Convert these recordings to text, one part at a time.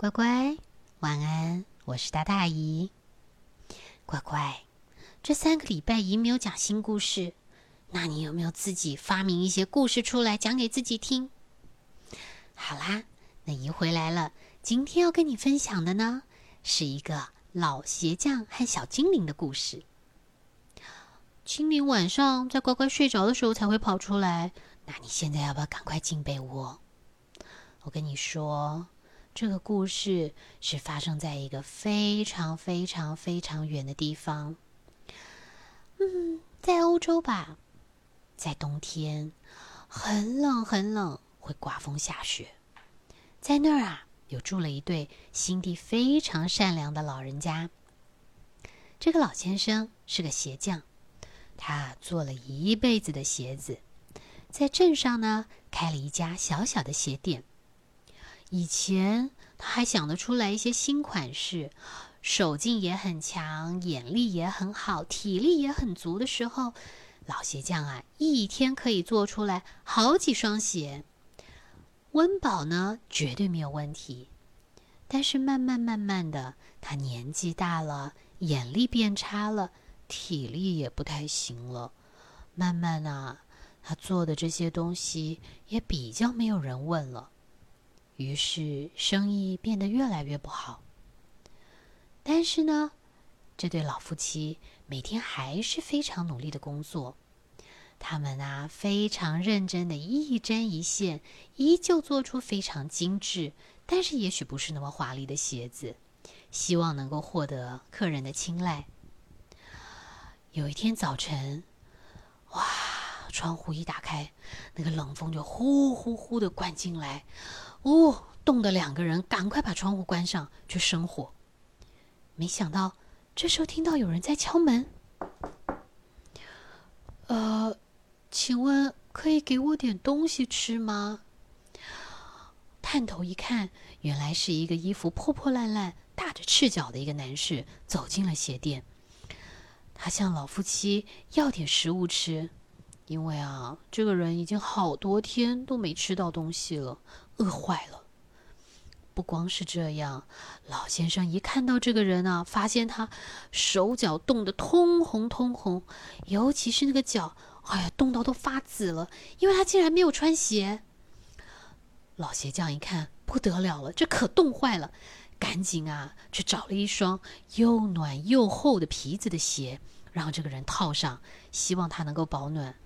乖乖，晚安！我是大大姨。乖乖，这三个礼拜姨没有讲新故事，那你有没有自己发明一些故事出来讲给自己听？好啦，那姨回来了。今天要跟你分享的呢，是一个老鞋匠和小精灵的故事。精灵晚上在乖乖睡着的时候才会跑出来，那你现在要不要赶快进被窝？我跟你说。这个故事是发生在一个非常非常非常远的地方，嗯，在欧洲吧，在冬天很冷很冷，会刮风下雪。在那儿啊，有住了一对心地非常善良的老人家。这个老先生是个鞋匠，他做了一辈子的鞋子，在镇上呢开了一家小小的鞋店。以前他还想得出来一些新款式，手劲也很强，眼力也很好，体力也很足的时候，老鞋匠啊，一天可以做出来好几双鞋，温饱呢绝对没有问题。但是慢慢慢慢的，他年纪大了，眼力变差了，体力也不太行了，慢慢啊，他做的这些东西也比较没有人问了。于是生意变得越来越不好。但是呢，这对老夫妻每天还是非常努力的工作。他们啊，非常认真的一针一线，依旧做出非常精致，但是也许不是那么华丽的鞋子，希望能够获得客人的青睐。有一天早晨，哇，窗户一打开，那个冷风就呼呼呼的灌进来。哦，冻得两个人赶快把窗户关上去生火。没想到这时候听到有人在敲门。呃，请问可以给我点东西吃吗？探头一看，原来是一个衣服破破烂烂、打着赤脚的一个男士走进了鞋店。他向老夫妻要点食物吃，因为啊，这个人已经好多天都没吃到东西了。饿坏了。不光是这样，老先生一看到这个人啊，发现他手脚冻得通红通红，尤其是那个脚，哎呀，冻到都发紫了，因为他竟然没有穿鞋。老鞋匠一看不得了了，这可冻坏了，赶紧啊去找了一双又暖又厚的皮子的鞋，让这个人套上，希望他能够保暖。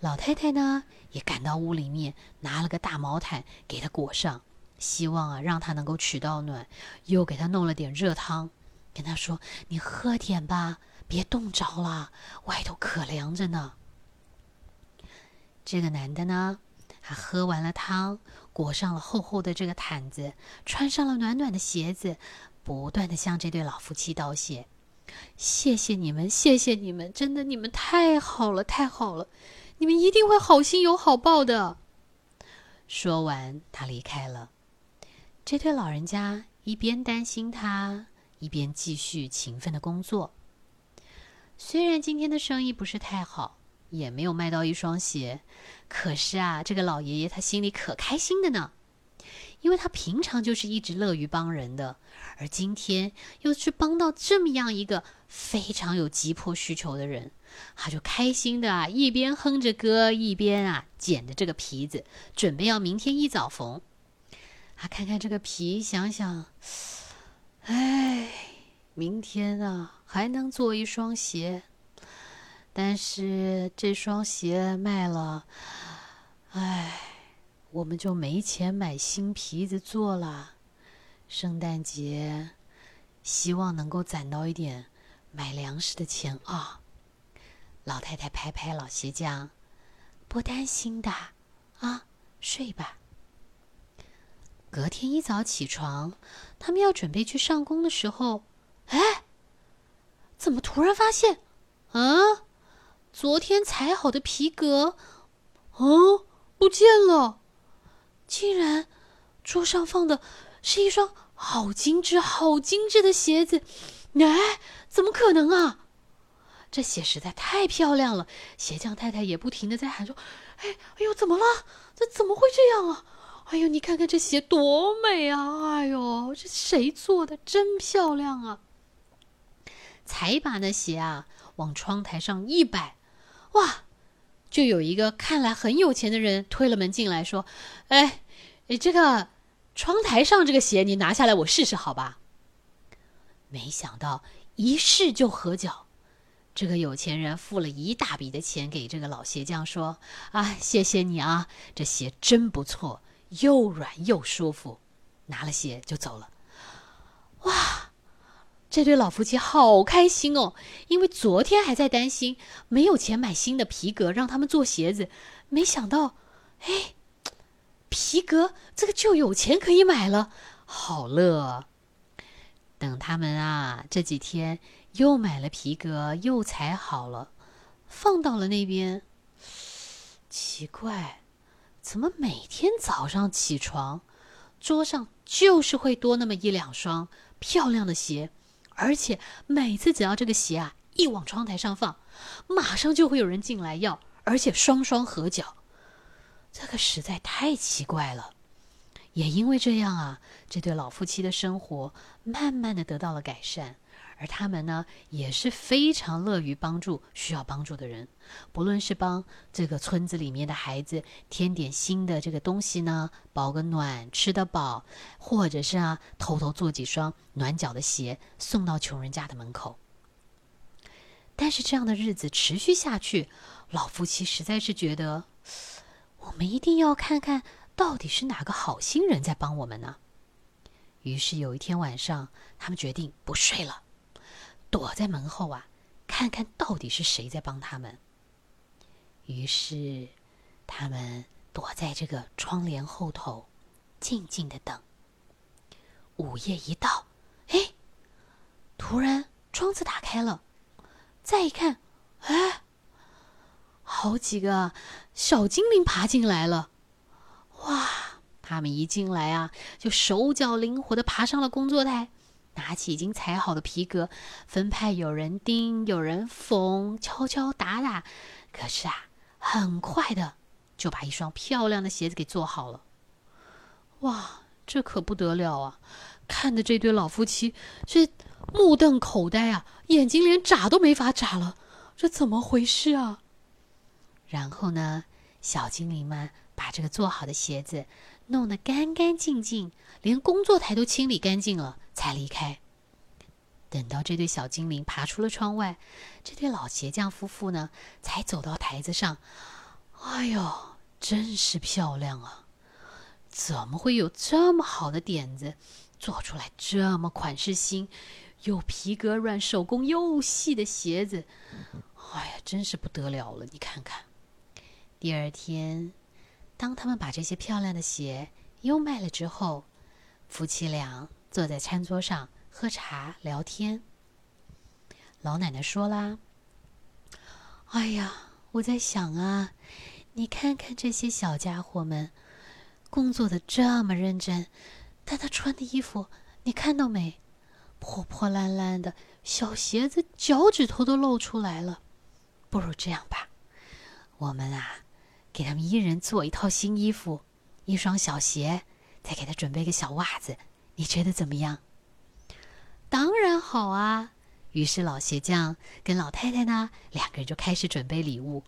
老太太呢，也赶到屋里面，拿了个大毛毯给他裹上，希望啊让他能够取到暖，又给他弄了点热汤，跟他说：“你喝点吧，别冻着了，外头可凉着呢。”这个男的呢，他喝完了汤，裹上了厚厚的这个毯子，穿上了暖暖的鞋子，不断的向这对老夫妻道谢：“谢谢你们，谢谢你们，真的你们太好了，太好了。”你们一定会好心有好报的。说完，他离开了。这对老人家一边担心他，一边继续勤奋的工作。虽然今天的生意不是太好，也没有卖到一双鞋，可是啊，这个老爷爷他心里可开心的呢，因为他平常就是一直乐于帮人的，而今天又去帮到这么样一个非常有急迫需求的人。他就开心的啊，一边哼着歌，一边啊捡着这个皮子，准备要明天一早缝。他看看这个皮，想想，哎，明天啊还能做一双鞋，但是这双鞋卖了，哎，我们就没钱买新皮子做了。圣诞节，希望能够攒到一点买粮食的钱啊。老太太拍拍老鞋匠，不担心的，啊，睡吧。隔天一早起床，他们要准备去上工的时候，哎，怎么突然发现，啊，昨天裁好的皮革，哦，不见了！竟然桌上放的是一双好精致、好精致的鞋子，哎，怎么可能啊？这鞋实在太漂亮了，鞋匠太太也不停的在喊说：“哎，哎呦，怎么了？这怎么会这样啊？哎呦，你看看这鞋多美啊！哎呦，这谁做的？真漂亮啊！才把那鞋啊往窗台上一摆，哇，就有一个看来很有钱的人推了门进来，说：“哎，你这个窗台上这个鞋，你拿下来我试试，好吧？”没想到一试就合脚。这个有钱人付了一大笔的钱给这个老鞋匠，说：“啊，谢谢你啊，这鞋真不错，又软又舒服。”拿了鞋就走了。哇，这对老夫妻好开心哦，因为昨天还在担心没有钱买新的皮革让他们做鞋子，没想到，哎，皮革这个就有钱可以买了，好乐。等他们啊这几天。又买了皮革，又裁好了，放到了那边。奇怪，怎么每天早上起床，桌上就是会多那么一两双漂亮的鞋，而且每次只要这个鞋啊一往窗台上放，马上就会有人进来要，而且双双合脚。这个实在太奇怪了。也因为这样啊，这对老夫妻的生活慢慢的得到了改善。而他们呢，也是非常乐于帮助需要帮助的人，不论是帮这个村子里面的孩子添点新的这个东西呢，保个暖，吃得饱，或者是啊，偷偷做几双暖脚的鞋送到穷人家的门口。但是这样的日子持续下去，老夫妻实在是觉得，我们一定要看看到底是哪个好心人在帮我们呢。于是有一天晚上，他们决定不睡了。躲在门后啊，看看到底是谁在帮他们。于是，他们躲在这个窗帘后头，静静的等。午夜一到，哎，突然窗子打开了，再一看，哎，好几个小精灵爬进来了。哇，他们一进来啊，就手脚灵活的爬上了工作台。拿起已经裁好的皮革，分派有人钉，有人缝，敲敲打打。可是啊，很快的就把一双漂亮的鞋子给做好了。哇，这可不得了啊！看的这对老夫妻是目瞪口呆啊，眼睛连眨都没法眨了。这怎么回事啊？然后呢，小精灵们把这个做好的鞋子弄得干干净净，连工作台都清理干净了。才离开。等到这对小精灵爬出了窗外，这对老鞋匠夫妇呢，才走到台子上。哎呦，真是漂亮啊！怎么会有这么好的点子，做出来这么款式新、又皮革软、手工又细的鞋子？哎呀，真是不得了了！你看看，第二天，当他们把这些漂亮的鞋又卖了之后，夫妻俩。坐在餐桌上喝茶聊天，老奶奶说啦：“哎呀，我在想啊，你看看这些小家伙们，工作的这么认真，但他穿的衣服你看到没？破破烂烂的，小鞋子脚趾头都露出来了。不如这样吧，我们啊，给他们一人做一套新衣服，一双小鞋，再给他准备个小袜子。”你觉得怎么样？当然好啊！于是老鞋匠跟老太太呢，两个人就开始准备礼物。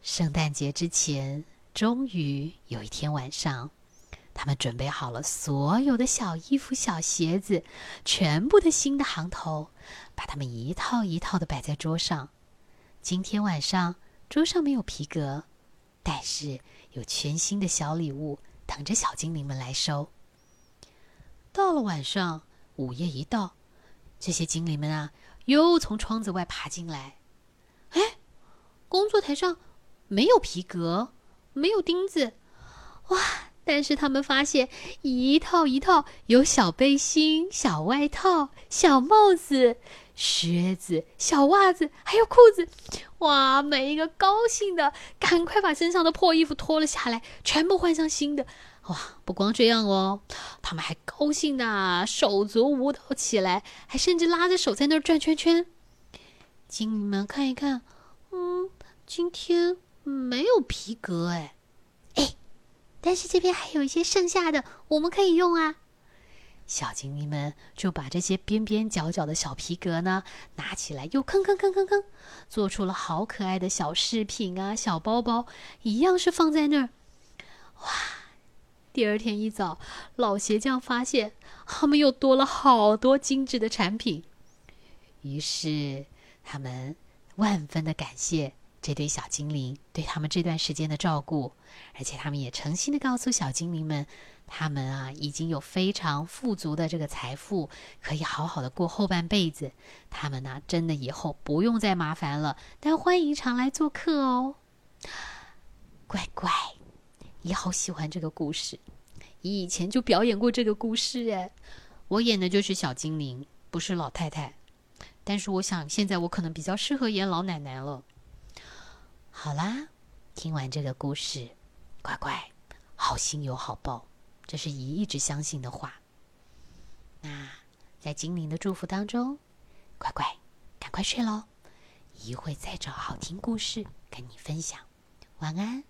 圣诞节之前，终于有一天晚上，他们准备好了所有的小衣服、小鞋子，全部的新的行头，把它们一套一套的摆在桌上。今天晚上桌上没有皮革，但是有全新的小礼物等着小精灵们来收。到了晚上，午夜一到，这些精灵们啊，又从窗子外爬进来。哎，工作台上没有皮革，没有钉子，哇！但是他们发现一套一套有小背心、小外套、小帽子、靴子、小袜子，还有裤子。哇！每一个高兴的，赶快把身上的破衣服脱了下来，全部换上新的。哇！不光这样哦，他们还高兴的手足舞蹈起来，还甚至拉着手在那儿转圈圈。请你们看一看，嗯，今天没有皮革哎，哎，但是这边还有一些剩下的，我们可以用啊。小精灵们就把这些边边角角的小皮革呢拿起来，又吭吭吭吭吭，做出了好可爱的小饰品啊，小包包一样是放在那儿。哇！第二天一早，老鞋匠发现他们又多了好多精致的产品，于是他们万分的感谢这对小精灵对他们这段时间的照顾，而且他们也诚心的告诉小精灵们。他们啊，已经有非常富足的这个财富，可以好好的过后半辈子。他们呢，真的以后不用再麻烦了。但欢迎常来做客哦，乖乖，你好喜欢这个故事。你以前就表演过这个故事哎，我演的就是小精灵，不是老太太。但是我想，现在我可能比较适合演老奶奶了。好啦，听完这个故事，乖乖，好心有好报。这是姨一直相信的话。那在精灵的祝福当中，乖乖，赶快睡喽！姨会再找好听故事跟你分享。晚安。